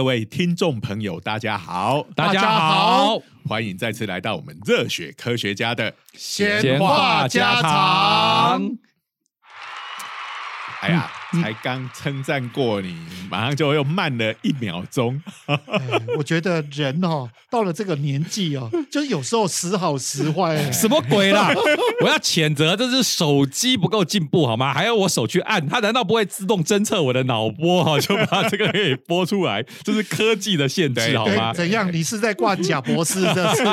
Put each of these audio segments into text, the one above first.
各位听众朋友，大家好，大家好，欢迎再次来到我们热血科学家的闲话家常。哎呀，才刚称赞过你，马上就又慢了一秒钟。我觉得人哦，到了这个年纪哦，就是有时候时好时坏。什么鬼啦！我要谴责，这是手机不够进步好吗？还要我手去按，它难道不会自动侦测我的脑波哈，就把这个给播出来？这是科技的限制好吗？怎样？你是在挂假博士？这是。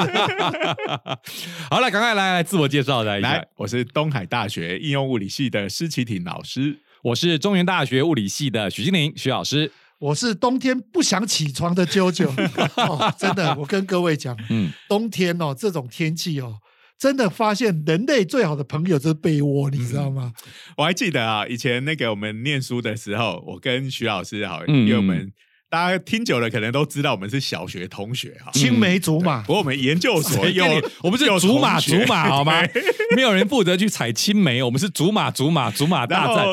好了，赶快来来自我介绍来，来，我是东海大学应用物理系的施启挺老师。我是中原大学物理系的许金玲许老师，我是冬天不想起床的啾啾。真的，我跟各位讲，嗯，冬天哦，这种天气哦，真的发现人类最好的朋友就是被窝，你知道吗？我还记得啊，以前那个我们念书的时候，我跟徐老师好，因为我们大家听久了，可能都知道我们是小学同学哈，青梅竹马。不过我们研究所有，我们是竹马竹马好吗？没有人负责去采青梅，我们是竹马竹马竹马大战。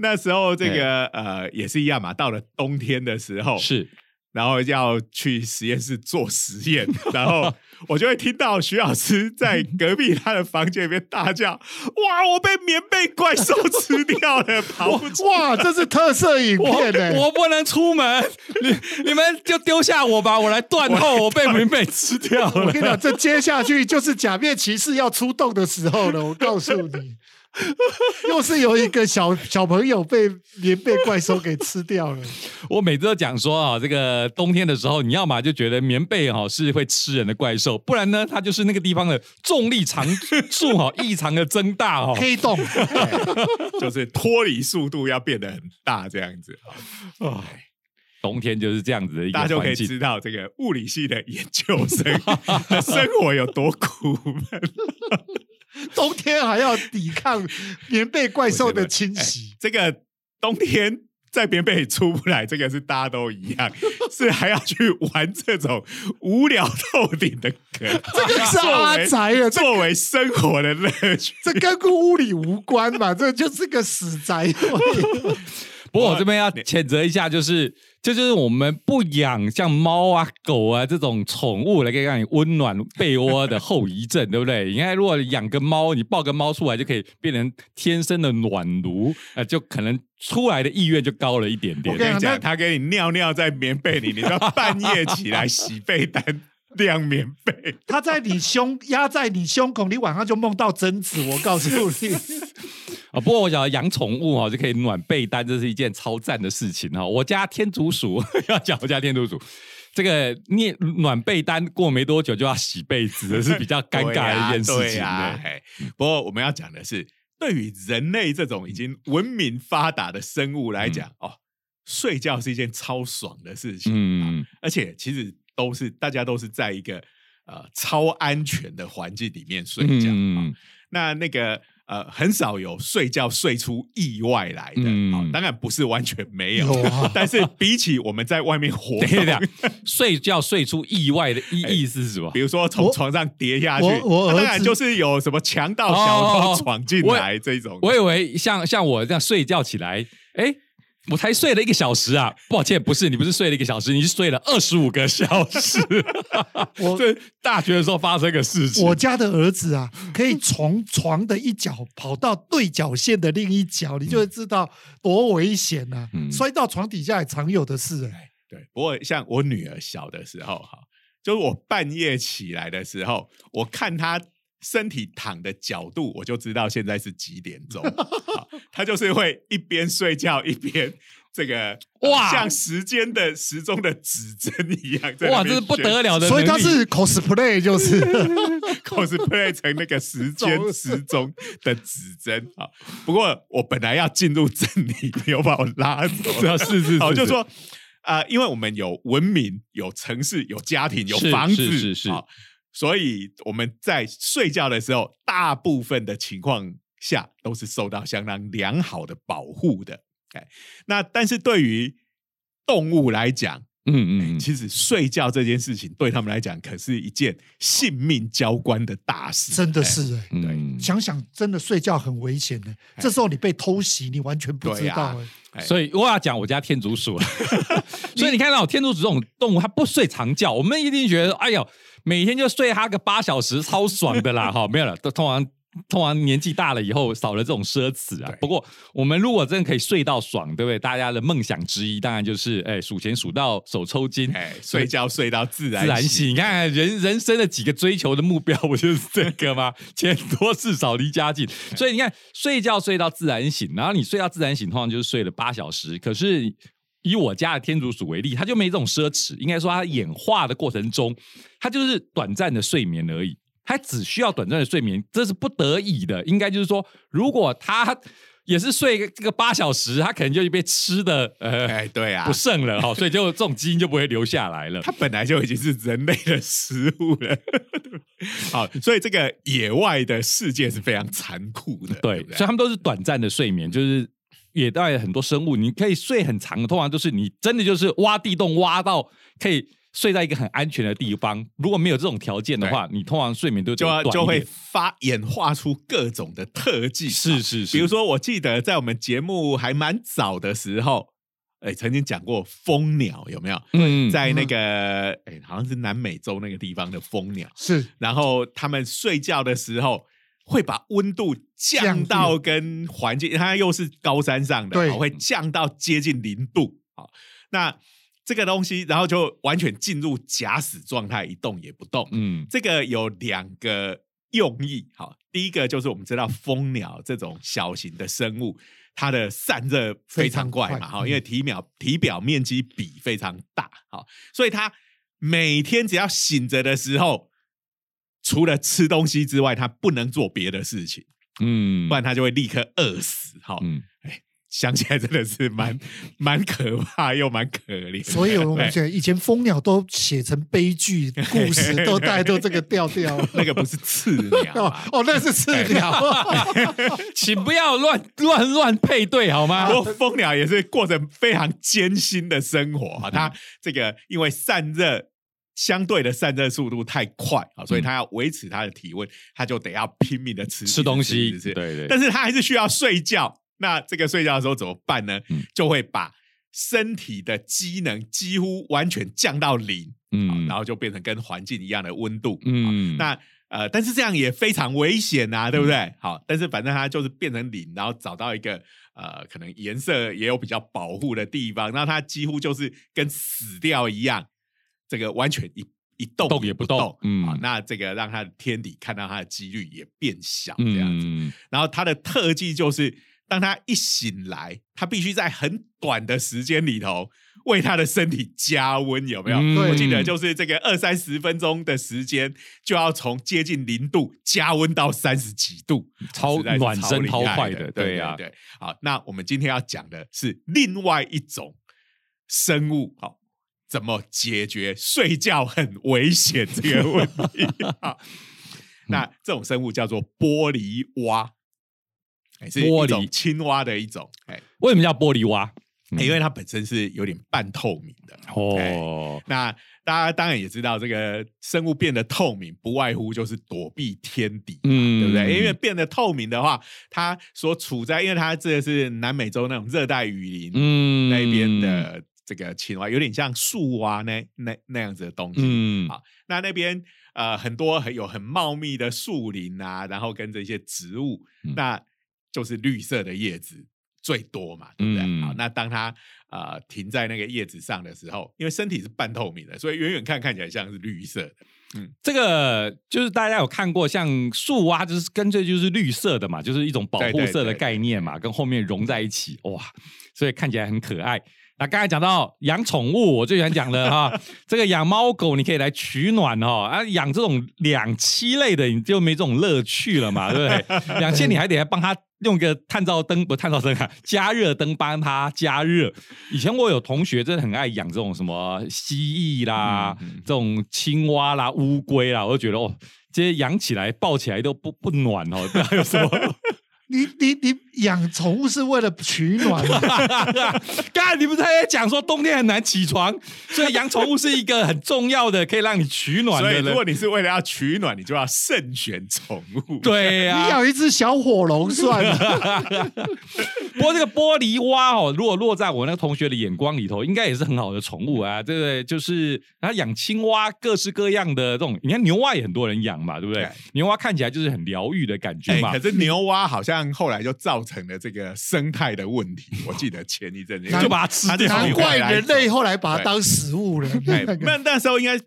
那时候这个呃也是一样嘛，到了冬天的时候是，然后要去实验室做实验，然后我就会听到徐老师在隔壁他的房间里面大叫：“ 哇，我被棉被怪兽吃掉了！”跑不哇，这是特色影片 呢，我不能出门，你你们就丢下我吧，我来断后，我被棉被吃掉了。我跟你讲，这接下去就是假面骑士要出动的时候了，我告诉你。又是有一个小小朋友被棉被怪兽给吃掉了。我每次都讲说啊，这个冬天的时候，你要么就觉得棉被哈是会吃人的怪兽，不然呢，它就是那个地方的重力常数哈异常的增大哈，黑洞，就是脱离速度要变得很大这样子。哎，冬天就是这样子的一个大家就可以知道这个物理系的研究生生活有多苦闷。冬天还要抵抗棉被怪兽的侵袭，这个冬天在棉被里出不来，这个是大家都一样，是还要去玩这种无聊透顶的梗，这个是阿宅啊，作为生活的乐趣，这跟物理无关嘛，这就是个死宅。不过我这边要谴责一下，就是。这就是我们不养像猫啊、狗啊这种宠物来可以让你温暖被窝的后遗症，对不对？你看，如果养个猫，你抱个猫出来就可以变成天生的暖炉，呃，就可能出来的意愿就高了一点点。我跟你讲，他给你尿尿在棉被里，你要半夜起来洗被单、晾棉被。它在你胸压在你胸口，你晚上就梦到贞子。我告诉你。啊，不过我想养宠物哦就可以暖被单，这是一件超赞的事情哈。我家天竺鼠 要讲我家天竺鼠，这个念暖被单过没多久就要洗被子，是比较尴尬的一件事情。不过我们要讲的是，对于人类这种已经文明发达的生物来讲，哦，睡觉是一件超爽的事情。嗯，而且其实都是大家都是在一个呃超安全的环境里面睡觉。嗯，那那个。呃，很少有睡觉睡出意外来的，当然不是完全没有，但是比起我们在外面活 动，睡觉睡出意外的意 意思是什么？比如说从床上跌下去，当然就是有什么强盗小偷闯进来这种。我以为像像我这样睡觉起来，哎。我才睡了一个小时啊！抱歉，不是你不是睡了一个小时，你是睡了二十五个小时。我 这大学的时候发生个事情，我家的儿子啊，可以从床的一角跑到对角线的另一角，你就会知道多危险啊！摔到床底下也常有的事哎。对，不过像我女儿小的时候哈，就是我半夜起来的时候，我看她。身体躺的角度，我就知道现在是几点钟。他就是会一边睡觉一边这个哇，像时间的时钟的指针一样。哇，这是不得了的，所以他是 cosplay，就是 cosplay 成那个时间时钟的指针 啊。不过我本来要进入正题，没有把我拉走。是是，好，就说啊，因为我们有文明、有城市、有家庭、有房子，是是是。所以我们在睡觉的时候，大部分的情况下都是受到相当良好的保护的。哎，那但是对于动物来讲，嗯嗯，其实睡觉这件事情对他们来讲，可是一件性命交关的大事。真的是哎，对，想想真的睡觉很危险的。这时候你被偷袭，你完全不知道。所以我要讲我家天竺鼠了。所以你看到天竺鼠这种动物，它不睡长觉，我们一定觉得，哎呦，每天就睡它个八小时，超爽的啦！哈，没有了，都通常。通常年纪大了以后少了这种奢侈啊。不过我们如果真的可以睡到爽，对不对？大家的梦想之一当然就是哎数钱数到手抽筋，哎睡觉睡到自然自然醒。你看人人生的几个追求的目标不就是这个吗？钱多事少离家近。所以你看睡觉睡到自然醒，然后你睡到自然醒，通常就是睡了八小时。可是以我家的天竺鼠为例，它就没这种奢侈。应该说它演化的过程中，它就是短暂的睡眠而已。它只需要短暂的睡眠，这是不得已的。应该就是说，如果它也是睡这个八小时，它可能就被吃的呃，哎，对啊，不剩了哈，所以就这种基因就不会留下来了。它本来就已经是人类的食物了。好，所以这个野外的世界是非常残酷的。对，所以他们都是短暂的睡眠，就是野外很多生物，你可以睡很长的，通常就是你真的就是挖地洞挖到可以。睡在一个很安全的地方，如果没有这种条件的话，你通常睡眠都就就会发演化出各种的特技。是是是，比如说，我记得在我们节目还蛮早的时候，哎，曾经讲过蜂鸟有没有？嗯，在那个哎，好像是南美洲那个地方的蜂鸟是，然后他们睡觉的时候会把温度降到跟环境，它又是高山上的，会降到接近零度啊。那这个东西，然后就完全进入假死状态，一动也不动。嗯，这个有两个用意。好，第一个就是我们知道蜂鸟这种小型的生物，它的散热非常快嘛，哈，因为体表体表面积比非常大，好，所以它每天只要醒着的时候，除了吃东西之外，它不能做别的事情，嗯，不然它就会立刻饿死。好，哎。想起来真的是蛮蛮可怕又蛮可怜，所以我们以前蜂鸟都写成悲剧 故事，都带都这个调调。那个不是刺鸟 哦，那是刺鸟，请不要乱乱乱配对好吗？不过蜂鸟也是过着非常艰辛的生活啊，它这个因为散热相对的散热速度太快啊，所以他要维持他的体温，他就得要拼命的吃吃东西，对对，但是他还是需要睡觉。那这个睡觉的时候怎么办呢？就会把身体的机能几乎完全降到零，嗯，然后就变成跟环境一样的温度，嗯，那呃，但是这样也非常危险啊，对不对？好，但是反正它就是变成零，然后找到一个呃，可能颜色也有比较保护的地方，那它几乎就是跟死掉一样，这个完全一一动动也不动，嗯，那这个让他的天敌看到他的几率也变小，这样子，然后他的特技就是。当他一醒来，他必须在很短的时间里头为他的身体加温，有没有？我记得就是这个二三十分钟的时间，就要从接近零度加温到三十几度，超暖身超快的，对呀，对。好，那我们今天要讲的是另外一种生物，好，怎么解决睡觉很危险这个问题？那这种生物叫做玻璃蛙。是一种青蛙的一种，哎，为什么叫玻璃蛙？因为它本身是有点半透明的哦。那大家当然也知道，这个生物变得透明，不外乎就是躲避天敌，嗯，对不对？因为变得透明的话，它所处在，因为它这个是南美洲那种热带雨林，嗯，那边的这个青蛙有点像树蛙那那那样子的东西，嗯，好，那那边呃很多很有很茂密的树林啊，然后跟这些植物，那。就是绿色的叶子最多嘛，对不对？好，那当它呃停在那个叶子上的时候，因为身体是半透明的，所以远远看看起来像是绿色的。嗯，这个就是大家有看过，像树蛙，就是干脆就是绿色的嘛，就是一种保护色的概念嘛，跟后面融在一起，哇，所以看起来很可爱。那刚才讲到养宠物，我最喜欢讲的哈，这个养猫狗你可以来取暖哦，啊，养这种两栖类的你就没这种乐趣了嘛，对不对？两栖你还得帮它用个探照灯，不探照灯啊，加热灯帮它加热。以前我有同学真的很爱养这种什么蜥蜴啦，这种青蛙啦、乌龟啦，我就觉得哦，这些养起来抱起来都不不暖哦，不知道有什么。你你你养宠物是为了取暖吗？刚才你不是在讲说冬天很难起床，所以养宠物是一个很重要的可以让你取暖的。所以如果你是为了要取暖，你就要慎选宠物。对呀，你养一只小火龙算了。不过这个玻璃蛙哦，如果落在我那个同学的眼光里头，应该也是很好的宠物啊。对不对就是他养青蛙，各式各样的这种，你看牛蛙也很多人养嘛，对不对？牛蛙看起来就是很疗愈的感觉嘛。可是牛蛙好像后来就造成了这个生态的问题。我记得前一阵子 就把它吃掉，难怪人类后来把它当食物了。那那时候应该。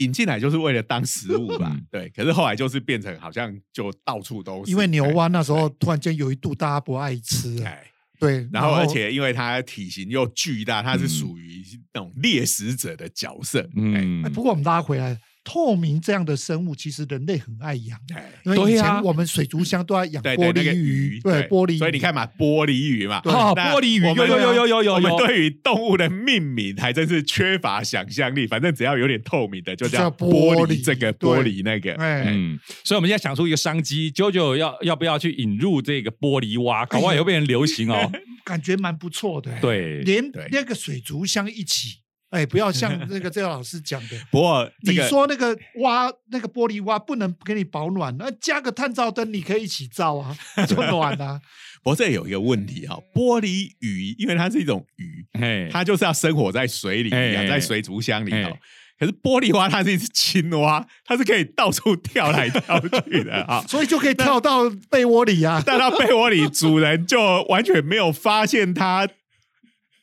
引进来就是为了当食物吧，对。可是后来就是变成好像就到处都是。因为牛蛙那时候突然间有一度大家不爱吃，哎，对。然后而且因为它体型又巨大，它是属于那种猎食者的角色。嗯。不过我们拉回来。透明这样的生物，其实人类很爱养。因为以前我们水族箱都要养玻璃鱼，对玻璃。所以你看嘛，玻璃鱼嘛，玻璃鱼有有有有有有。我们对于动物的命名还真是缺乏想象力。反正只要有点透明的，就叫玻璃这个玻璃那个。嗯，所以我们现在想出一个商机，九九要要不要去引入这个玻璃蛙？搞不好也会变成流行哦。感觉蛮不错的。对，连那个水族箱一起。哎，不要像 那个这个老师讲的。不过你说那个挖那个玻璃蛙不能给你保暖，那加个探照灯你可以一起照啊，就暖啊。不过这有一个问题哈，玻璃鱼因为它是一种鱼，它就是要生活在水里，养在水族箱里头。可是玻璃蛙它是一只青蛙，它是可以到处跳来跳去的啊，所以就可以跳到被窝里啊。但到被窝里，主人就完全没有发现它。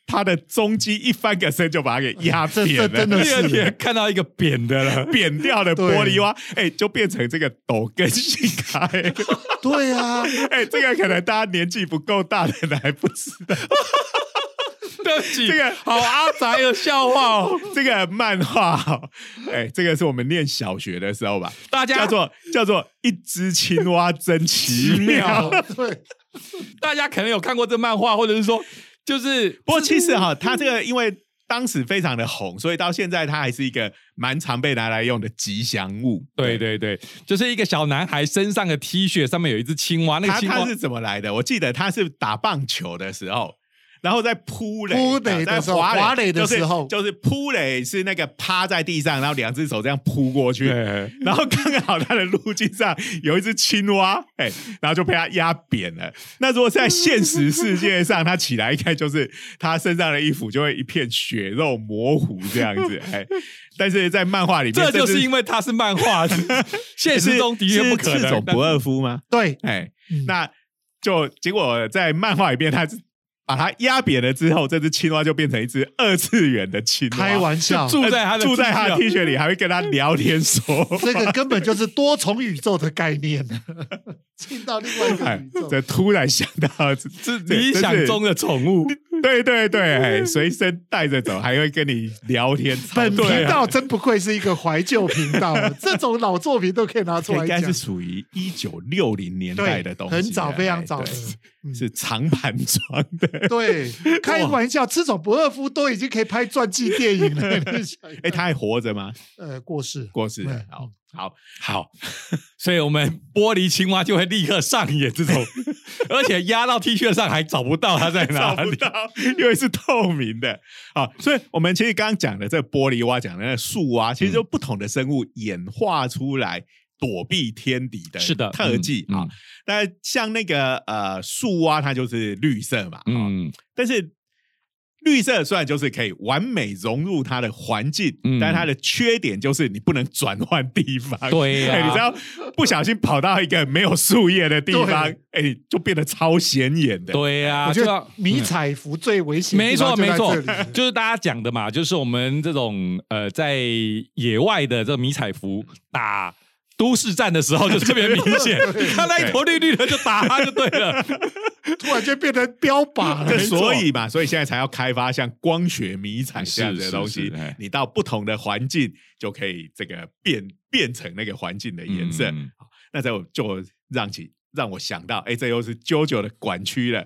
它的中肌一翻个身就把它给压 扁了，第二天看到一个扁的了，扁掉的玻璃蛙，哎，就变成这个抖根性开。对啊，哎，这个可能大家年纪不够大的人还不知道。对不起，这个好阿宅的笑话哦，这个漫画，哎，这个是我们念小学的时候吧，大家叫做叫做一只青蛙真奇妙。对，大家可能有看过这漫画，或者是说。就是，不过其实哈，它这个因为当时非常的红，所以到现在它还是一个蛮常被拿来用的吉祥物。对对对，就是一个小男孩身上的 T 恤上面有一只青蛙，那个青蛙是怎么来的？我记得他是打棒球的时候。然后在扑垒，扑垒的时候，滑垒的时候，就是扑垒是那个趴在地上，然后两只手这样扑过去，然后刚好他的路径上有一只青蛙，哎，然后就被他压扁了。那如果在现实世界上，他起来一看，就是他身上的衣服就会一片血肉模糊这样子，哎，但是在漫画里面，这就是因为他是漫画，现实中的确不可能。不二夫吗？对，哎，那就结果在漫画里面他是。把它压扁了之后，这只青蛙就变成一只二次元的青蛙。开玩笑，住在他的住在他的 T 恤里，还会跟他聊天说。这个根本就是多重宇宙的概念，进到另外一个宇宙。这突然想到，这理想中的宠物。对对对，随身带着走，还会跟你聊天。本频道真不愧是一个怀旧频道，这种老作品都可以拿出来应该是属于一九六零年代的东西，很早，非常早的，是长盘装的。对，开玩笑，这种博尔夫都已经可以拍传记电影了。哎，他还活着吗？呃，过世，过世。好。好好，所以我们玻璃青蛙就会立刻上演这种，而且压到 T 恤上还找不到它在哪里，因为是透明的啊。所以我们其实刚刚讲的这玻璃蛙，讲的那树蛙，其实就不同的生物演化出来躲避天敌的，是的特技啊。但像那个呃树蛙，它就是绿色嘛，嗯，但是。绿色虽然就是可以完美融入它的环境，嗯但它的缺点就是你不能转换地方。对呀，你知道不小心跑到一个没有树叶的地方，哎，就变得超显眼的。对呀，我觉得迷彩服最危险。没错，没错，就是大家讲的嘛，就是我们这种呃，在野外的这迷彩服打。都市战的时候就特别明显，他那一坨绿绿的就打他就对了，突然间变成标靶了。所以嘛，所以现在才要开发像光学迷彩这样的东西，你到不同的环境就可以这个变变成那个环境的颜色。那这就让起让我想到，哎，这又是 JoJo 的管区了。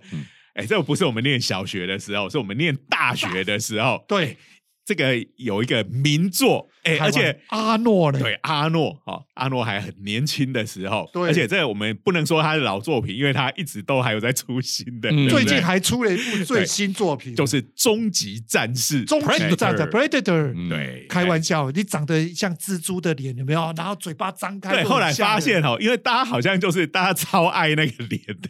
哎，这不是我们念小学的时候，是我们念大学的时候。对。这个有一个名作，哎，而且阿诺呢？对，阿诺，哈，阿诺还很年轻的时候，对，而且这个我们不能说他是老作品，因为他一直都还有在出新的，最近还出了一部最新作品，就是《终极战士》。终极战士 Predator，对，开玩笑，你长得像蜘蛛的脸有没有？然后嘴巴张开，对，后来发现哦，因为大家好像就是大家超爱那个脸的。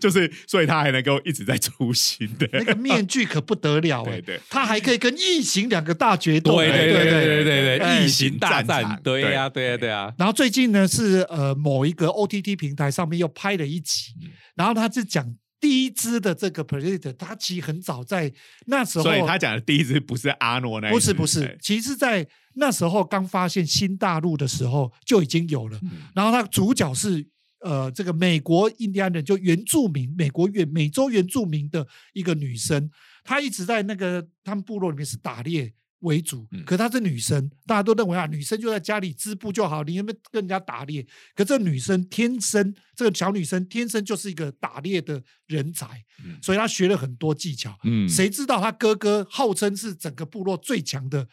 就是，所以他还能够一直在出新的那个面具可不得了哎，对，他还可以跟异形两个大决斗，对对对对对对，异形大战，对呀对呀对呀。然后最近呢是呃某一个 OTT 平台上面又拍了一集，然后他是讲第一支的这个 Predator，他其实很早在那时候，所以他讲的第一支不是阿诺那，不是不是，其实在那时候刚发现新大陆的时候就已经有了，然后他主角是。呃，这个美国印第安人就原住民，美国原美洲原住民的一个女生，她一直在那个他们部落里面是打猎为主，可她是女生，大家都认为啊，女生就在家里织布就好，你有没有跟人家打猎？可这女生天生，这个小女生天生就是一个打猎的人才，所以她学了很多技巧。嗯，谁知道她哥哥号称是整个部落最强的，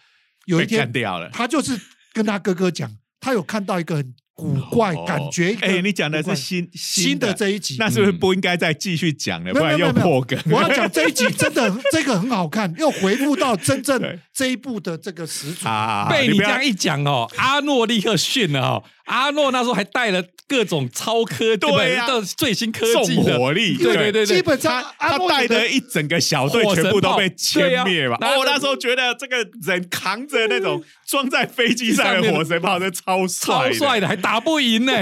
有一天掉了，他就是跟他哥哥讲，他有看到一个很。古怪感觉，哎，你讲的是新新的这一集，那是不是不应该再继续讲了？不然又破梗。我要讲这一集真的这个很好看，又回复到真正这一部的这个始祖。被你这样一讲哦，阿诺立刻训了哦。阿诺那时候还带了各种超科技，对呀，最新科技的火力，对对对，基本上他带的一整个小队全部都被歼灭吧。然后我那时候觉得这个人扛着那种装在飞机上的火神炮，是超 帅超帅的，还打不赢呢。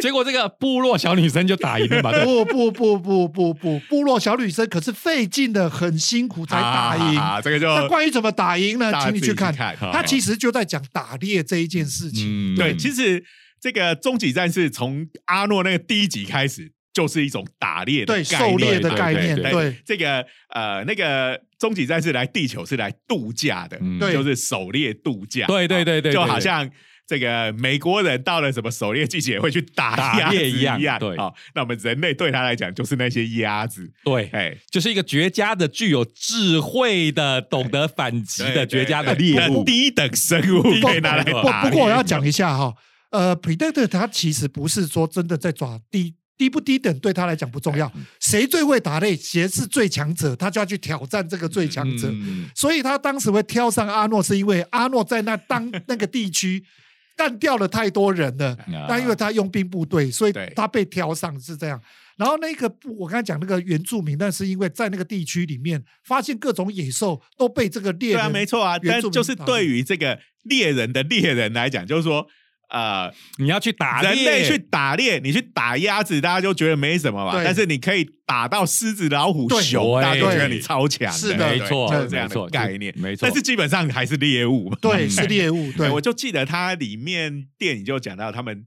结果这个部落小女生就打赢了嘛？不不不不不不，部落小女生可是费劲的，很辛苦才打赢啊。这个就那关于怎么打赢呢？请你去看，他其实就在讲打猎这一件事情。对，其实。这个终极战士从阿诺那个第一集开始，就是一种打猎的狩猎的概念。对，这个呃，那个终极战士来地球是来度假的，就是狩猎度假。对对对对，就好像这个美国人到了什么狩猎季节会去打鸭子一样。对，好，那我们人类对他来讲就是那些鸭子。对，哎，就是一个绝佳的、具有智慧的、懂得反击的绝佳的猎物，低等生物可以拿来打。不过我要讲一下哈。呃，Predator 他其实不是说真的在抓低低不低等，对他来讲不重要。谁最会打猎，谁是最强者，他就要去挑战这个最强者。所以他当时会挑上阿诺，是因为阿诺在那当那个地区干掉了太多人了。但因为他佣兵部队，所以他被挑上是这样。然后那个我刚才讲那个原住民，那是因为在那个地区里面发现各种野兽都被这个猎人，对啊，没错啊。但就是对于这个猎人的猎人来讲，就是说。呃，你要去打人类去打猎，你去打鸭子，大家就觉得没什么嘛。但是你可以打到狮子、老虎、熊，大家就觉得你超强。是的，没错，就是这样的概念。没错，但是基本上还是猎物。对，是猎物。对，我就记得它里面电影就讲到他们，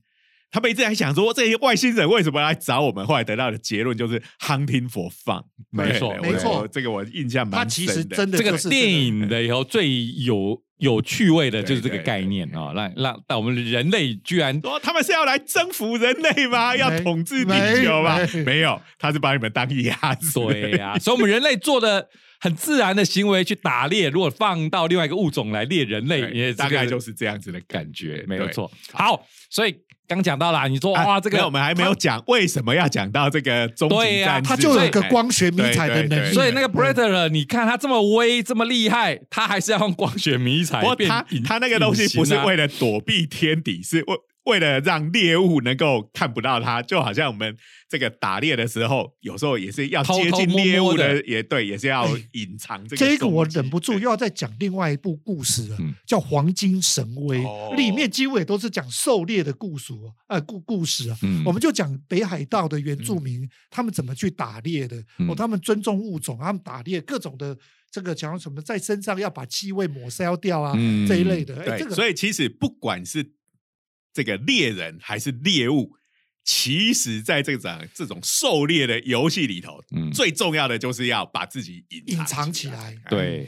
他们一直在想说这些外星人为什么来找我们。后来得到的结论就是 hunting for fun。没错，没错，这个我印象蛮深的。他其实真的这个电影的以后最有。有趣味的就是这个概念啊，来让但我们人类居然说他们是要来征服人类吗？要统治地球吗？没有，他是把你们当鸭子。对呀，所以我们人类做的很自然的行为去打猎，如果放到另外一个物种来猎人类，也大概就是这样子的感觉，没有错。好，所以。刚讲到了，你说哇，这个我们还没有讲为什么要讲到这个终极战士，他就有一个光学迷彩的能力，所以那个 Predator，你看他这么威，这么厉害，他还是要用光学迷彩。不他他那个东西不是为了躲避天敌，是为。为了让猎物能够看不到它，就好像我们这个打猎的时候，有时候也是要接近猎物的，也对，也是要隐藏这个。这个我忍不住又要再讲另外一部故事了，叫《黄金神威》，里面几乎也都是讲狩猎的故事啊，故故事啊。我们就讲北海道的原住民他们怎么去打猎的，哦，他们尊重物种，他们打猎各种的这个讲什么，在身上要把气味抹消掉啊这一类的。对，所以其实不管是这个猎人还是猎物，其实在这种这种狩猎的游戏里头，最重要的就是要把自己隐藏起来。对，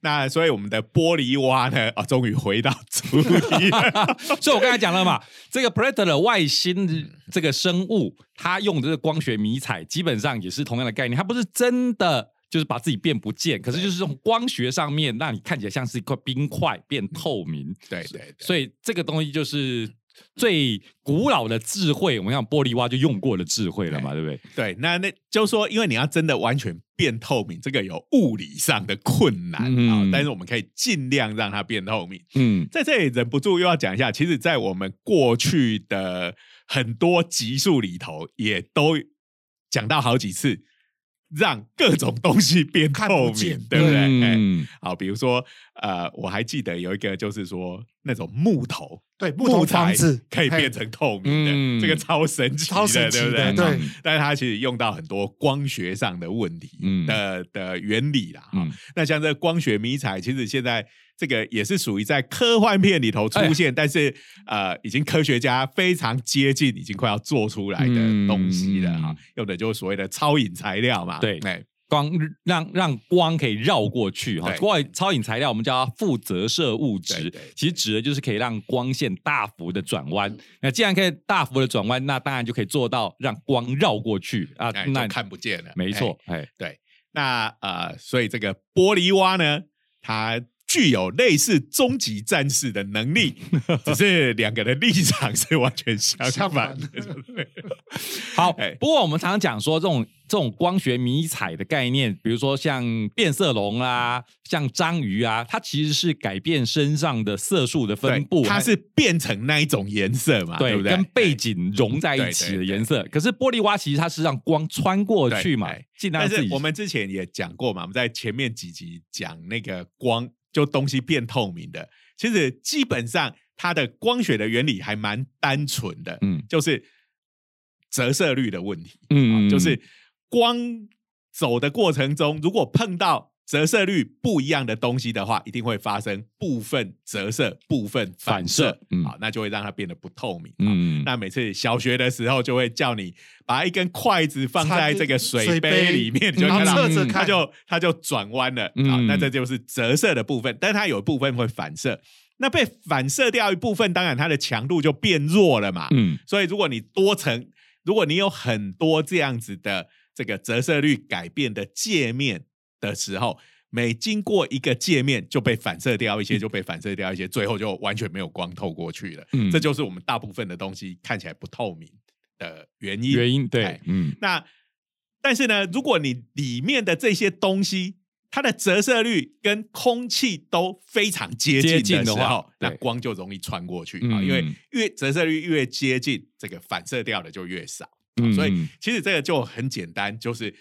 那所以我们的玻璃蛙呢，啊，终于回到主 题。所以我刚才讲了嘛，这个 Predator 的外星这个生物，它用的光学迷彩，基本上也是同样的概念，它不是真的。就是把自己变不见，可是就是从光学上面让你看起来像是一块冰块变透明。对对，所以这个东西就是最古老的智慧。我们像玻璃蛙就用过的智慧了嘛，对不对？对，那那就说，因为你要真的完全变透明，这个有物理上的困难啊。但是我们可以尽量让它变透明。嗯，在这里忍不住又要讲一下，其实，在我们过去的很多集数里头，也都。讲到好几次，让各种东西变透明见，对不对？好，比如说呃，我还记得有一个就是说那种木头，对木头材房子可以变成透明的，嗯。这个超神奇的，超神奇对不的，对？对，但是它其实用到很多光学上的问题嗯。的、的原理啦。哈。嗯。那像这个光学迷彩，其实现在这个也是属于在科幻片里头出哎现，但是呃，已经科学家非常接近，已经快要做出来的东西了哈、嗯用的就是所谓的超引材料嘛。对哎，光让让光可以绕过去哈，对光超引材料我们叫它负折射物质对对，其实指的就是可以让光线大幅的转弯。那既然可以大幅的转弯，那当然就可以做到让光绕过去啊哎，那就看不见了。没错，哎，对，那呃，所以这个玻璃蛙呢，它具有类似终极战士的能力，只是两个的立场是完全相相反。好哎，不过我们常常讲说这种这种光学迷彩的概念，比如说像变色龙啦、像章鱼啊，它其实是改变身上的色素的分布，它是变成那一种颜色嘛，对对不对？跟背景融在一起的颜色。可是玻璃蛙其实它是让光穿过去嘛但是我们之前也讲过嘛，我们在前面几集讲那个光，就东西变透明的，其实基本上它的光学的原理还蛮单纯的，嗯。就是折射率的问题。嗯啊就是光走的过程中，如果碰到折射率不一样的东西的话，一定会发生部分折射、部分反反射好，那就会让它变得不透明。嗯，嗯，那每次小学的时候就会叫你把一根筷子放在这个水杯里面，你就看到它就它就转弯了。啊嗯，那这就是折射的部分，但它有一部分会反射。那被反射掉一部分，当然它的强度就变弱了嘛。嗯。所以如果你多层，如果你有很多这样子的这个折射率改变的界面的时候，每经过一个界面就被反射掉一些，就被反射掉一些，最后就完全没有光透过去了。嗯这就是我们大部分的东西看起来不透明的原因。原因对哎，嗯那但是呢，如果你里面的这些东西，它的折射率跟空气都非常接接近的时候，那光就容易穿过去啊、嗯因为越折射率越接近，这个反射掉的就越少。嗯所以嗯其实这个就很简单，就是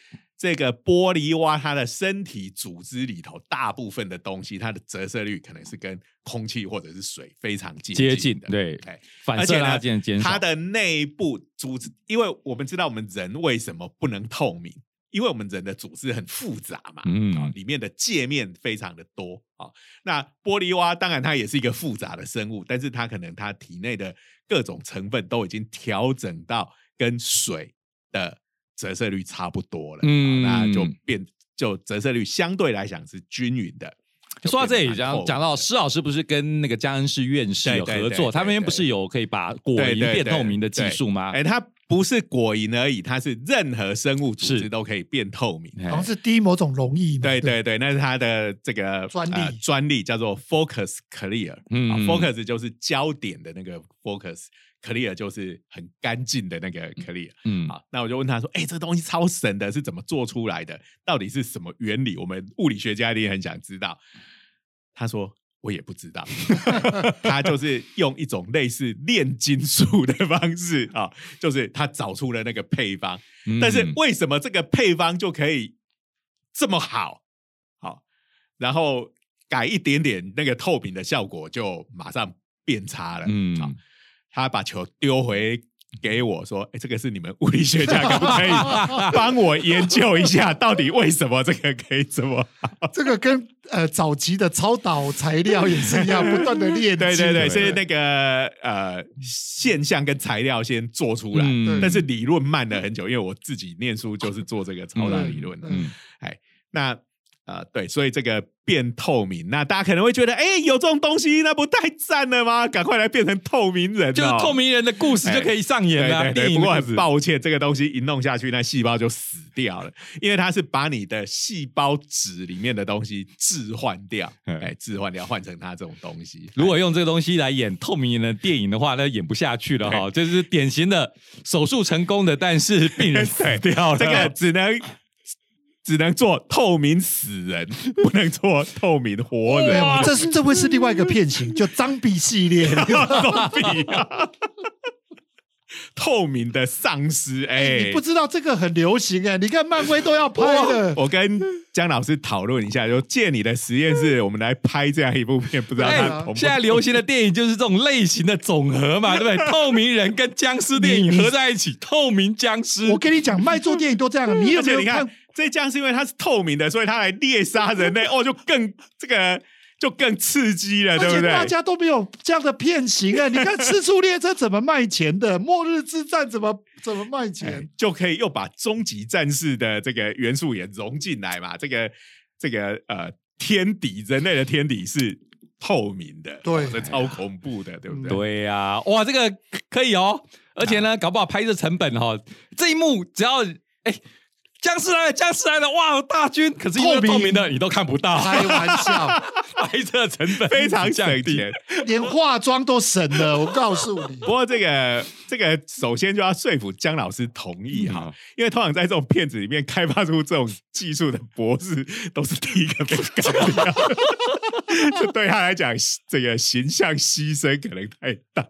这个玻璃蛙它的身体组织里头，大部分的东西，它的折射率可能是跟空气或者是水非常接接近的。近对哎反射拉减减少它的内部组织，因为我们知道我们人为什么不能透明，因为我们人的组织很复杂嘛，嗯啊，里面的界面非常的多啊。那玻璃蛙当然它也是一个复杂的生物，但是它可能它体内的各种成分都已经调整到跟水的折射率差不多了，嗯啊那就变就折射率相对来讲是均匀的。说到这里，讲讲到施老师不是跟那个江恩市院士有合作，他们不是有可以把果蝇变透明的技术吗？哎、它不是果蝇而已，它是任何生物组织都可以变透明。哎好像是滴某种溶液，对对对，那是它的这个专利呃专利叫做 Focus Clear，嗯啊，Focus 就是焦点的那个 Focus，Clear 就是很干净的那个 Clear。嗯好，那我就问他说：“哎、这个东西超神的，是怎么做出来的？到底是什么原理？我们物理学家一定很想知道。”他说：“我也不知道。”他就是用一种类似炼金术的方式啊，就是他找出了那个配方。嗯但是为什么这个配方就可以这么好？好，然后改一点点那个透明的效果，就马上变差了。嗯好，他把球丢回给我说：“哎，这个是你们物理学家，可不可以帮我研究一下，到底为什么这个可以这么好？”这个跟呃早期的超导材料也是一样，不断的炼对对对，所以那个呃现象跟材料先做出来，嗯但是理论慢了很久，因为我自己念书就是做这个超大理论的。嗯哎，那呃对，所以这个变透明，那大家可能会觉得，哎，有这种东西，那不太赞了吗？赶快来变成透明人哦，就是透明人的故事就可以上演了啊。对对对，不过很抱歉，这个东西一弄下去，那细胞就死掉了，因为它是把你的细胞质里面的东西置换掉，嗯哎，置换掉，换成它这种东西。如果用这个东西来演透明人的电影的话，那演不下去了哈。这是典型的手术成功的，但是病人 死掉了。这个只能只能做透明死人，不能做透明活人。这是这会是另外一个片型，叫张比系列。透明的丧尸。哎，你不知道这个很流行哎，你看漫威都要拍的。我跟姜老师讨论一下，就借你的实验室，我们来拍这样一部片。不知道他现在流行的电影就是这种类型的总和嘛，对不对？透明人跟僵尸电影合在一起，透明僵尸。我跟你讲，卖座电影都这样。你有没有看？这僵尸因为它是透明的，所以它来猎杀人类，哦，就更这个。就更刺激了，对不对？大家都没有这样的片型啊！你看《四速列车》怎么卖钱的，《末日之战》怎么怎么卖钱，就可以又把终极战士的这个元素也融进来嘛？这个这个呃，天敌人类的天敌是透明的，对，这超恐怖的，对不对？对呀，哇，这个可以哦，而且呢，搞不好拍摄成本哦，这一幕只要哎。僵尸来了，僵尸来了！哇，大军！可是因为透明的，你都看不到。开玩笑，拍摄成本非常降低，连化妆都省了。我告诉你。不过这个这个，首先就要说服姜老师同意哈，因为通常在这种片子里面开发出这种技术的博士，都是第一个被干掉。这对他来讲，这个形象牺牲可能太大。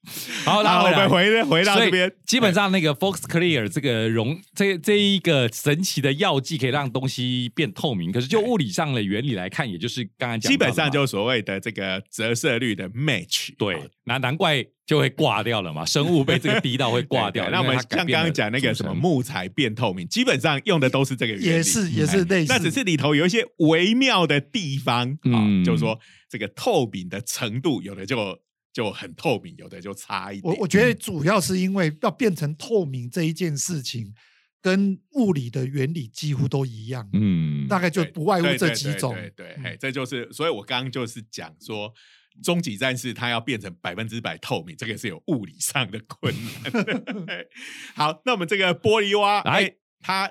好，那我们回回到这边，基本上那个 Fox Clear 这个溶这这一个神奇的药剂可以让东西变透明，可是就物理上的原理来看，也就是刚刚讲，基本上就所谓的这个折射率的 match。对，那难怪就会挂掉了嘛，生物被这个滴到会挂掉。那我们像刚刚讲那个什么木材变透明，基本上用的都是这个原理，也是也是类似，那只是里头有一些微妙的地方啊，就是说这个透明的程度，有的就。就很透明，有的就差一点。我我觉得主要是因为要变成透明这一件事情，跟物理的原理几乎都一样。嗯，大概就不外乎这几种。对对，哎，这就是，所以我刚刚就是讲说，终极战士它要变成百分之百透明，这个是有物理上的困难。好，那我们这个玻璃蛙，哎，它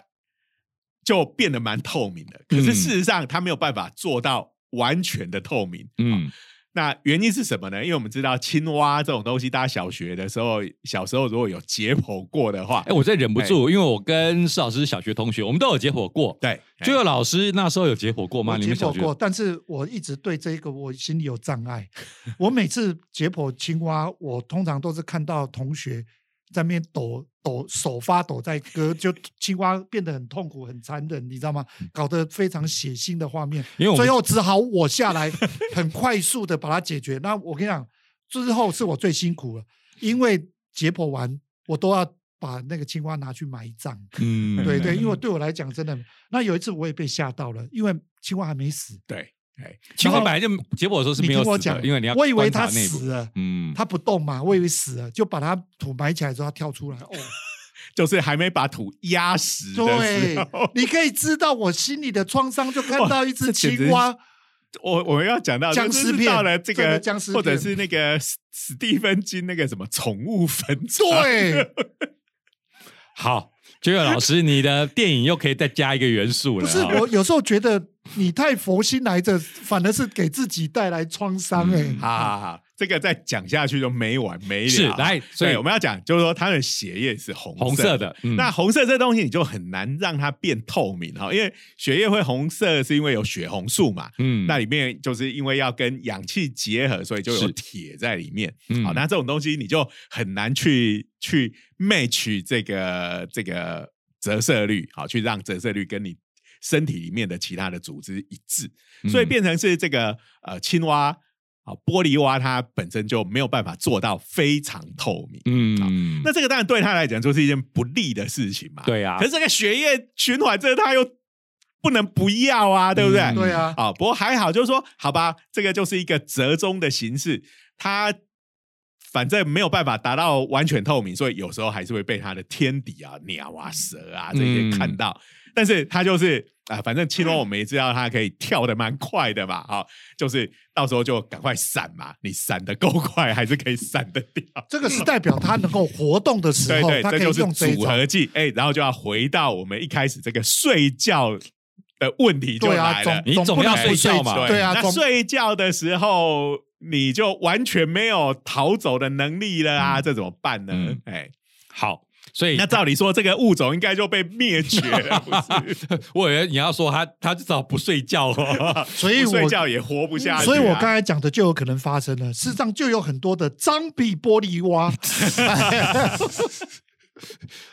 就变得蛮透明的，可是事实上它没有办法做到完全的透明。嗯。那原因是什么呢？因为我们知道青蛙这种东西，大家小学的时候，小时候如果有解剖过的话，哎，我真忍不住，因为我跟施老师是小学同学，我们都有解剖过。对，就有老师那时候有解剖过吗？解剖过，但是我一直对这个我心里有障碍。我每次解剖青蛙，我通常都是看到同学。在面抖抖手发抖，在割，就青蛙变得很痛苦、很残忍，你知道吗？搞得非常血腥的画面，最后只好我下来，很快速的把它解决。那我跟你讲，之后是我最辛苦了，因为解剖完我都要把那个青蛙拿去埋葬。嗯，对对，因为对我来讲真的，那有一次我也被吓到了，因为青蛙还没死。对。青蛙本来就结果的时候是没有死的，因为你要我以为它死了，嗯，它不动嘛，我以为死了，就把它土埋起来之后，它跳出来，哦，就是还没把土压实对，你可以知道我心里的创伤，就看到一只青蛙。我我们要讲到僵尸片到了这个僵尸，或者是那个史蒂芬金那个什么宠物坟对，好。杰克老师，你的电影又可以再加一个元素了。不是，我有时候觉得你太佛心来着，反而是给自己带来创伤哎。好好好。这个再讲下去就没完没了。是来，所以我们要讲，就是说它的血液是红红色的。那红色这东西你就很难让它变透明哈，因为血液会红色是因为有血红素嘛。嗯，那里面就是因为要跟氧气结合，所以就有铁在里面。好，那这种东西你就很难去去 match 这个这个折射率，好，去让折射率跟你身体里面的其他的组织一致，所以变成是这个呃青蛙。啊玻璃蛙它本身就没有办法做到非常透明，嗯，那这个当然对他来讲就是一件不利的事情嘛，对啊。可是这个血液循环，这他又不能不要啊，对不对？对啊。啊，不过还好，就是说，好吧，这个就是一个折中的形式，它反正没有办法达到完全透明，所以有时候还是会被它的天敌啊、鸟啊、蛇啊这些看到。但是他就是啊，反正青蛙我们也知道它可以跳的蛮快的嘛，哈，就是到时候就赶快闪嘛，你闪的够快还是可以闪得掉。这个是代表它能够活动的时候，它可以用组合技。哎，然后就要回到我们一开始这个睡觉的问题就来了，你总要睡觉嘛，对啊，那睡觉的时候你就完全没有逃走的能力了啊，这怎么办呢？哎，好。所以那照理说这个物种应该就被灭绝了，不是？我以为你要说他他至少不睡觉哦，所以我不睡觉也活不下去啊。所以我刚才讲的就有可能发生了。事实上，就有很多的脏比玻璃蛙，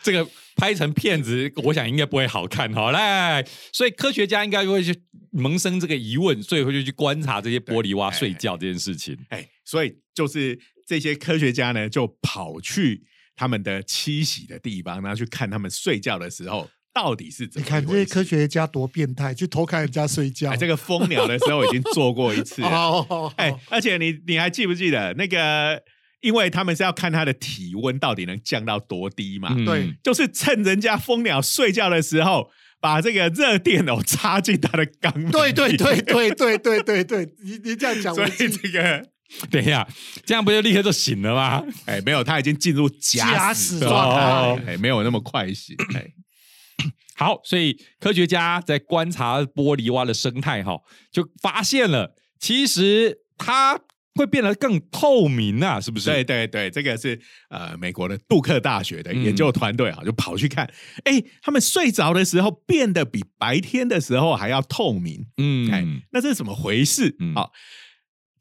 这个拍成片子，我想应该不会好看好嘞，所以科学家应该会去萌生这个疑问，所以会去观察这些玻璃蛙睡觉这件事情。哎，所以就是这些科学家呢，就跑去他们的栖息的地方，然后去看他们睡觉的时候到底是怎么。你看这些科学家多变态，去偷看人家睡觉。哎，这个 蜂鸟的时候已经做过一次了。哦，哎，而且你你还记不记得那个？因为他们是要看它的体温到底能降到多低嘛。对，就是趁人家蜂鸟睡觉的时候，把这个热电哦插进它的肛门。对对对对对对对对，你你这样讲，所以这个 等一下，这样不就立刻就醒了吗？哎，没有，他已经进入假死状态，哎，没有那么快醒。哎，好，所以科学家在观察玻璃蛙的生态，哈，就发现了，其实它。会变得更透明啊，是不是？对对对，这个是呃美国的杜克大学的研究团队啊，就跑去看，哎，他们睡着的时候变得比白天的时候还要透明，嗯，哎，那这是怎么回事？好，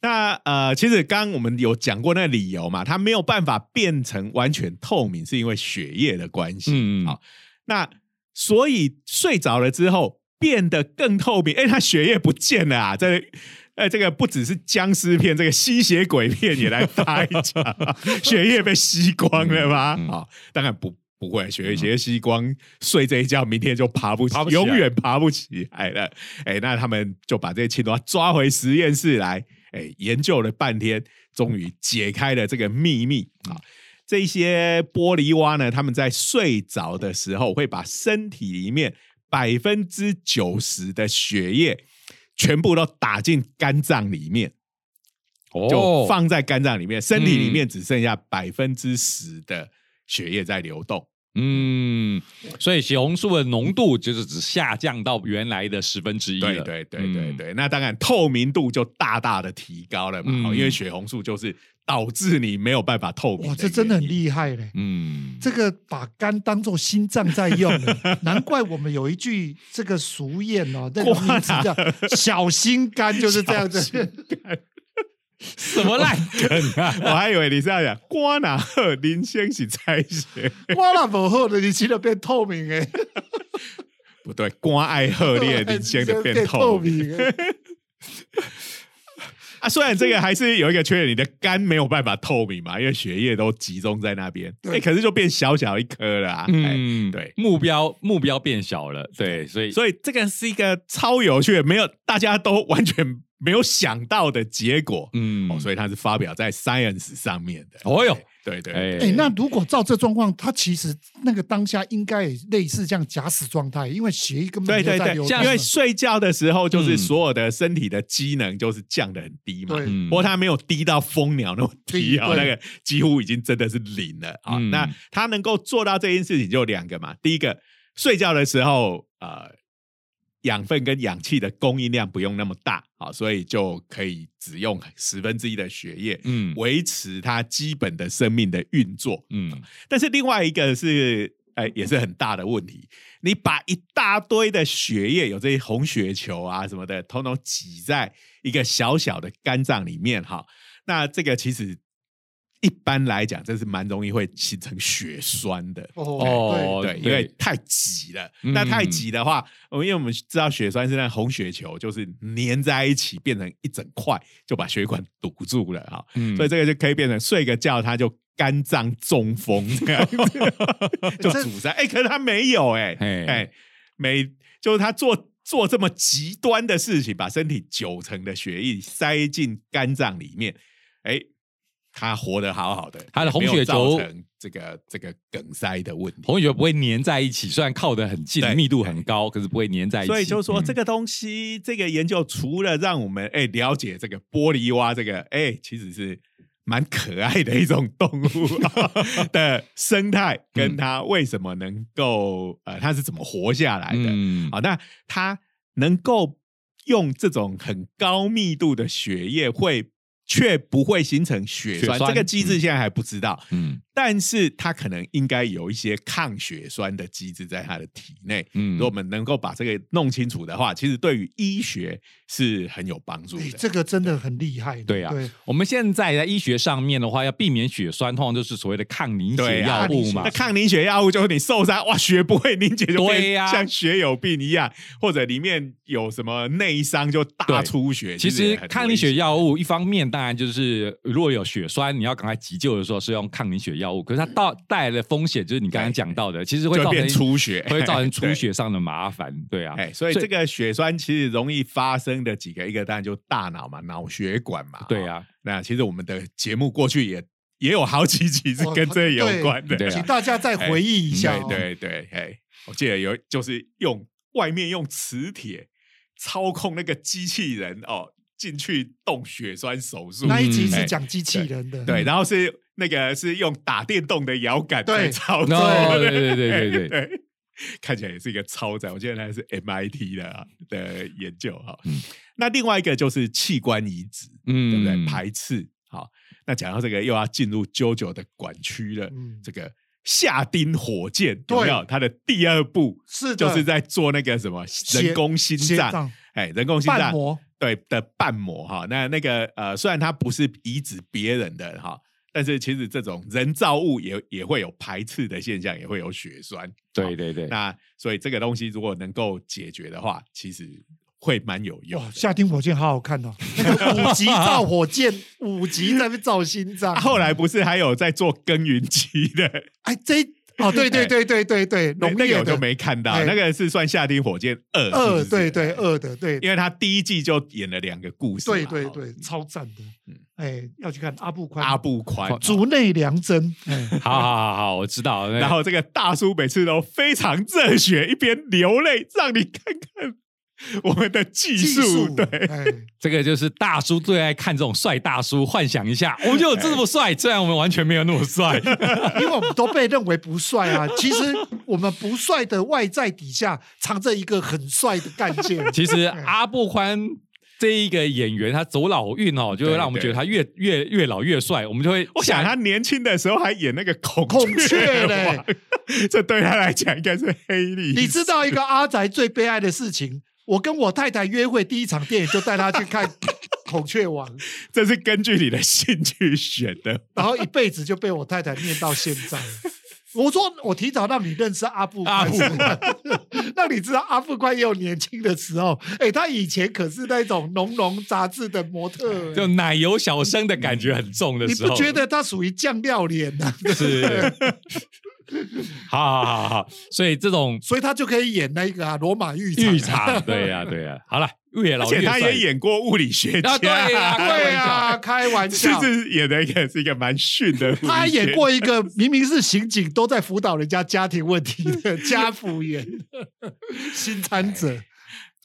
那呃，其实刚刚我们有讲过那个理由嘛，它没有办法变成完全透明，是因为血液的关系，嗯，好，那所以睡着了之后变得更透明，哎，他血液不见了啊，在。哎，这个不只是僵尸片，这个吸血鬼片也来拍一场，血液被吸光了吗？啊，当然不不会，血液吸光，睡这一觉，明天就爬不起，永远爬不起来了。哎，那他们就把这些青蛙抓回实验室来，哎，研究了半天，终于解开了这个秘密啊！这些玻璃蛙呢，他们在睡着的时候，会把身体里面百分之九十的血液。全部都打进肝脏里面，就放在肝脏里面，身体里面只剩下百分之十的血液在流动。嗯，所以血红素的浓度就是只下降到原来的十分之一了。对对对对对，那当然透明度就大大的提高了嘛，因为血红素就是。导致你没有办法透明。哇，这真的很厉害嘞！嗯，这个把肝当做心脏在用，难怪我们有一句这个俗谚哦，这个名字叫 “小心肝”，就是这样子。什么烂梗啊！我还以为你是要讲“瓜哪赫林先是拆血，瓜哪不喝的你吃了变透明哎。不对，瓜爱赫烈林先的变透明。啊，虽然这个还是有一个缺点，你的肝没有办法透明嘛，因为血液都集中在那边，哎，可是就变小小一颗了啊。嗯，对，目标目标变小了，对，所以所以这个是一个超有趣，没有大家都完全。没有想到的结果，嗯，所以它是发表在 Science 上面的。哦哟，对对，哎，那如果照这状况，他其实那个当下应该类似这样假死状态，因为血液根本对对对，因为睡觉的时候就是所有的身体的机能就是降的很低嘛，不过它没有低到蜂鸟那么低啊，那个几乎已经真的是零了啊。那他能够做到这件事情就两个嘛，第一个睡觉的时候呃。养分跟氧气的供应量不用那么大，啊，所以就可以只用十分之一的血液，嗯，维持它基本的生命的运作，嗯。但是另外一个是，哎，也是很大的问题，你把一大堆的血液，有这些红血球啊什么的，统统挤在一个小小的肝脏里面，哈，那这个其实。一般来讲，这是蛮容易会形成血栓的哦，对，因为太挤了。那太挤的话，因为我们知道血栓是那红血球，就是粘在一起变成一整块，就把血管堵住了哈。所以这个就可以变成睡个觉，他就肝脏中风 这样子，就阻塞。哎，可是他没有哎哎，没就是他做做这么极端的事情，把身体九成的血液塞进肝脏里面，哎。他活得好好的，他的红血球这个这个梗塞的问题，红血球不会粘在一起，虽然靠得很近，密度很高，可是不会粘在一起。所以就是说，这个东西，这个研究除了让我们哎了解这个玻璃蛙这个哎，其实是蛮可爱的一种动物 的生态，跟它为什么能够呃，它是怎么活下来的？嗯好，那它能够用这种很高密度的血液会。却不会形成血栓，这个机制现在还不知道。嗯，但是它可能应该有一些抗血栓的机制在它的体内。嗯如果我们能够把这个弄清楚的话，其实对于医学是很有帮助哎的。这个真的很厉害。对啊对，我们现在在医学上面的话，要避免血栓，通常就是所谓的抗凝血药物嘛那。抗凝血药物就是你受伤哇，血不会凝结，就呀像血友病一样，或者里面有什么内伤就大出血。其实抗凝血药物一方面当然就是如果有血栓，你要赶快急救的时候是用抗凝血药物，可是它到带来的风险就是你刚刚讲到的，其实会变造成出血，会造成出。血上的麻烦。对啊，哎，所以这个血栓其实容易发生的几个，一个当然就大脑嘛，脑血管嘛。哦，对啊，那其实我们的节目过去也也有好几集是跟这有关的。请大家再回忆一下哦。对对对，哎，我记得有就是用外面用磁铁操控那个机器人哦，进去动血栓手术。那一集嗯是讲机器人的，对，然后是那个是用打电动的摇杆在对操作，哦对对对对对对，看起来也是一个超载。我记得那是 MIT 的啊的研究哈。嗯那另外一个就是器官移植，嗯对不对？排斥。好，那讲到这个又要进入 JoJo 的管区了。嗯这个夏丁火箭有没有？对它的第二步是就是在做那个什么人工心脏，哎，人工心脏瓣膜，对的瓣膜哈，那那个呃，虽然它不是移植别人的哈，但是其实这种人造物也也会有排斥的现象，也会有血栓。好对对对，那所以这个东西如果能够解决的话，其实会蛮有用。夏天火箭好好看哦，那个五级造火箭，五级在那边造心脏啊。后来不是还有在做耕耘机的，哎，这一 哦，对对对对对对，那农业那个我就没看到，哎。那个是算夏丁火箭二，二，对对，二的，对。因为他第一季就演了两个故事对对对，超赞的。嗯。哎，要去看阿布宽，阿布宽，竹内良真，哎，好好好好，我知道。然后这个大叔每次都非常热血，一边流泪，让你看看 我们的技技术。术，对，哎，这个就是大叔最爱看这种帅大叔，幻想一下，我们就有这么帅，虽然我们完全没有那么帅。因为我们都被认为不帅啊，其实我们不帅的外在底下藏着一个很帅的干劲。其实阿布宽这一个演员，他走老运哦，就会对让我们觉得他越越越老越帅，我们就会我想他年轻的时候还演那个孔孔雀嘞王，这对他来讲应该是黑历史。你知道一个阿宅最悲哀的事情？我跟我太太约会第一场电影就带她去看《孔雀王》，这是根据你的兴趣选的。然后一辈子就被我太太念到现在。我说我提早让你认识阿布宽，阿布让你知道阿布宽也有年轻的时候。哎，他以前可是那种浓浓杂志的模特，就奶油小生的感觉很重的你时候，你不觉得他属于酱料脸呢、是？好好好好，所以这种所以他就可以演那个啊罗马浴场。浴场，对呀、对呀、好了，越而老越帅且他也演过物理学家，啊对呀对啊，开玩就笑。是演的一个是一个蛮逊的。他还演过一个明明是刑警，都在辅导人家家庭问题的 家辅员，新参者。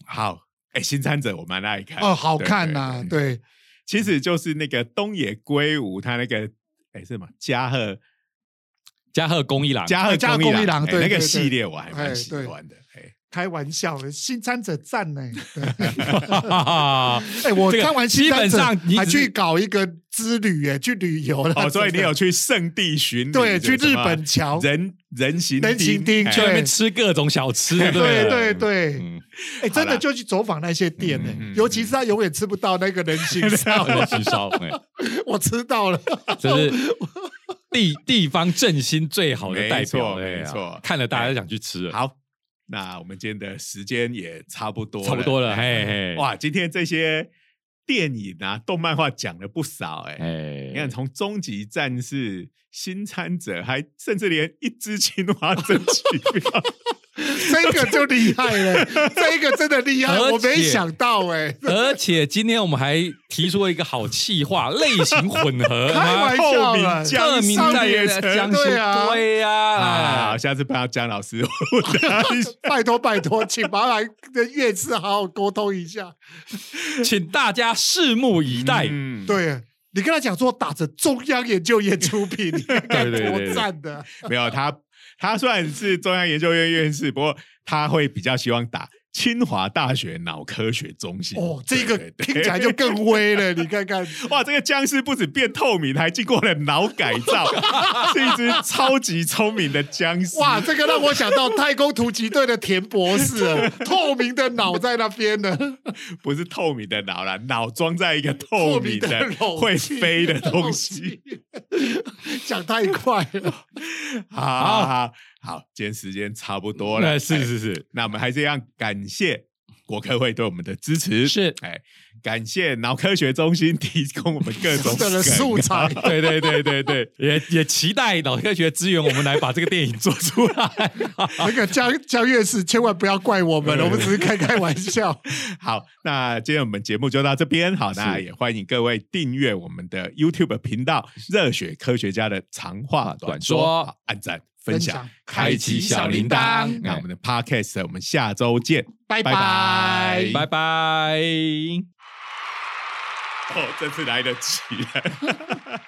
好，哎，新参者我蛮爱看。哦，好看呐、对，其实就是那个东野圭吾他那个哎是什么？加贺加贺恭一郎，加贺加贺恭一郎那个对对。系列我还蛮喜欢的。哎，开玩笑的，新参者赞呢。哎，我看完新参者基本上你还去搞一个之旅，哎，去旅游了。哦，所以你有去圣地巡礼，对去日本桥。人人行人行町哎。去那边吃各种小吃，对对对。对，嗯，哎，真的就去走访那些店呢尤其是他永远吃不到那个人形 烧，人吃烧，哎。我吃到了。就是地地方振兴最好的代没表，没错。看了大家都想去吃了。好，那我们今天的时间也差不多，差不多了，嘿嘿，哇，今天这些电影啊、动漫画讲了不少哎、哎，你看，从终极战士、新参者，还甚至连一只青蛙争取票，这个就厉害了，这个真的厉害，我没想到哎、而且今天我们还提出了一个好气话，类型混合，开玩后笑了，名江特名在列车江对啊对呀，啊！哎下次不要姜老师问他一下拜托拜托，请麻烦跟乐师好好沟通一下。请大家拭目以待。嗯，对你跟他讲说打着中央研究院出品，你 看看多赞的。没有他，他虽然是中央研究院院士，不过他会比较希望打清华大学脑科学中心哦，这个听起来就更威了。你看看，哇，这个僵尸不止变透明，还经过了脑改造，是一只超级聪明的僵尸。哇，这个让我想到太空突击队的田博士了，透明的脑在那边呢，不是透明的脑啦，脑装在一个透明的透明的会飞的东西。讲太快了。好好好好，今天时间差不多了，哎是哎是是，那我们还是一样感谢国科会对我们的支持，是。哎，感谢脑科学中心提供我们各种 的素材，对对对对对，也也期待脑科学资源我们来把这个电影做出来。那个江江院士千万不要怪我们，我们只是开开玩笑。好，那今天我们节目就到这边。好，那也欢迎各位订阅我们的 YouTube 频道“热血科学家的长话短说”，好按赞、分享开启小铃铛。那我们的 Podcast 我们下周见，拜拜拜拜拜。哦，这次来得及了。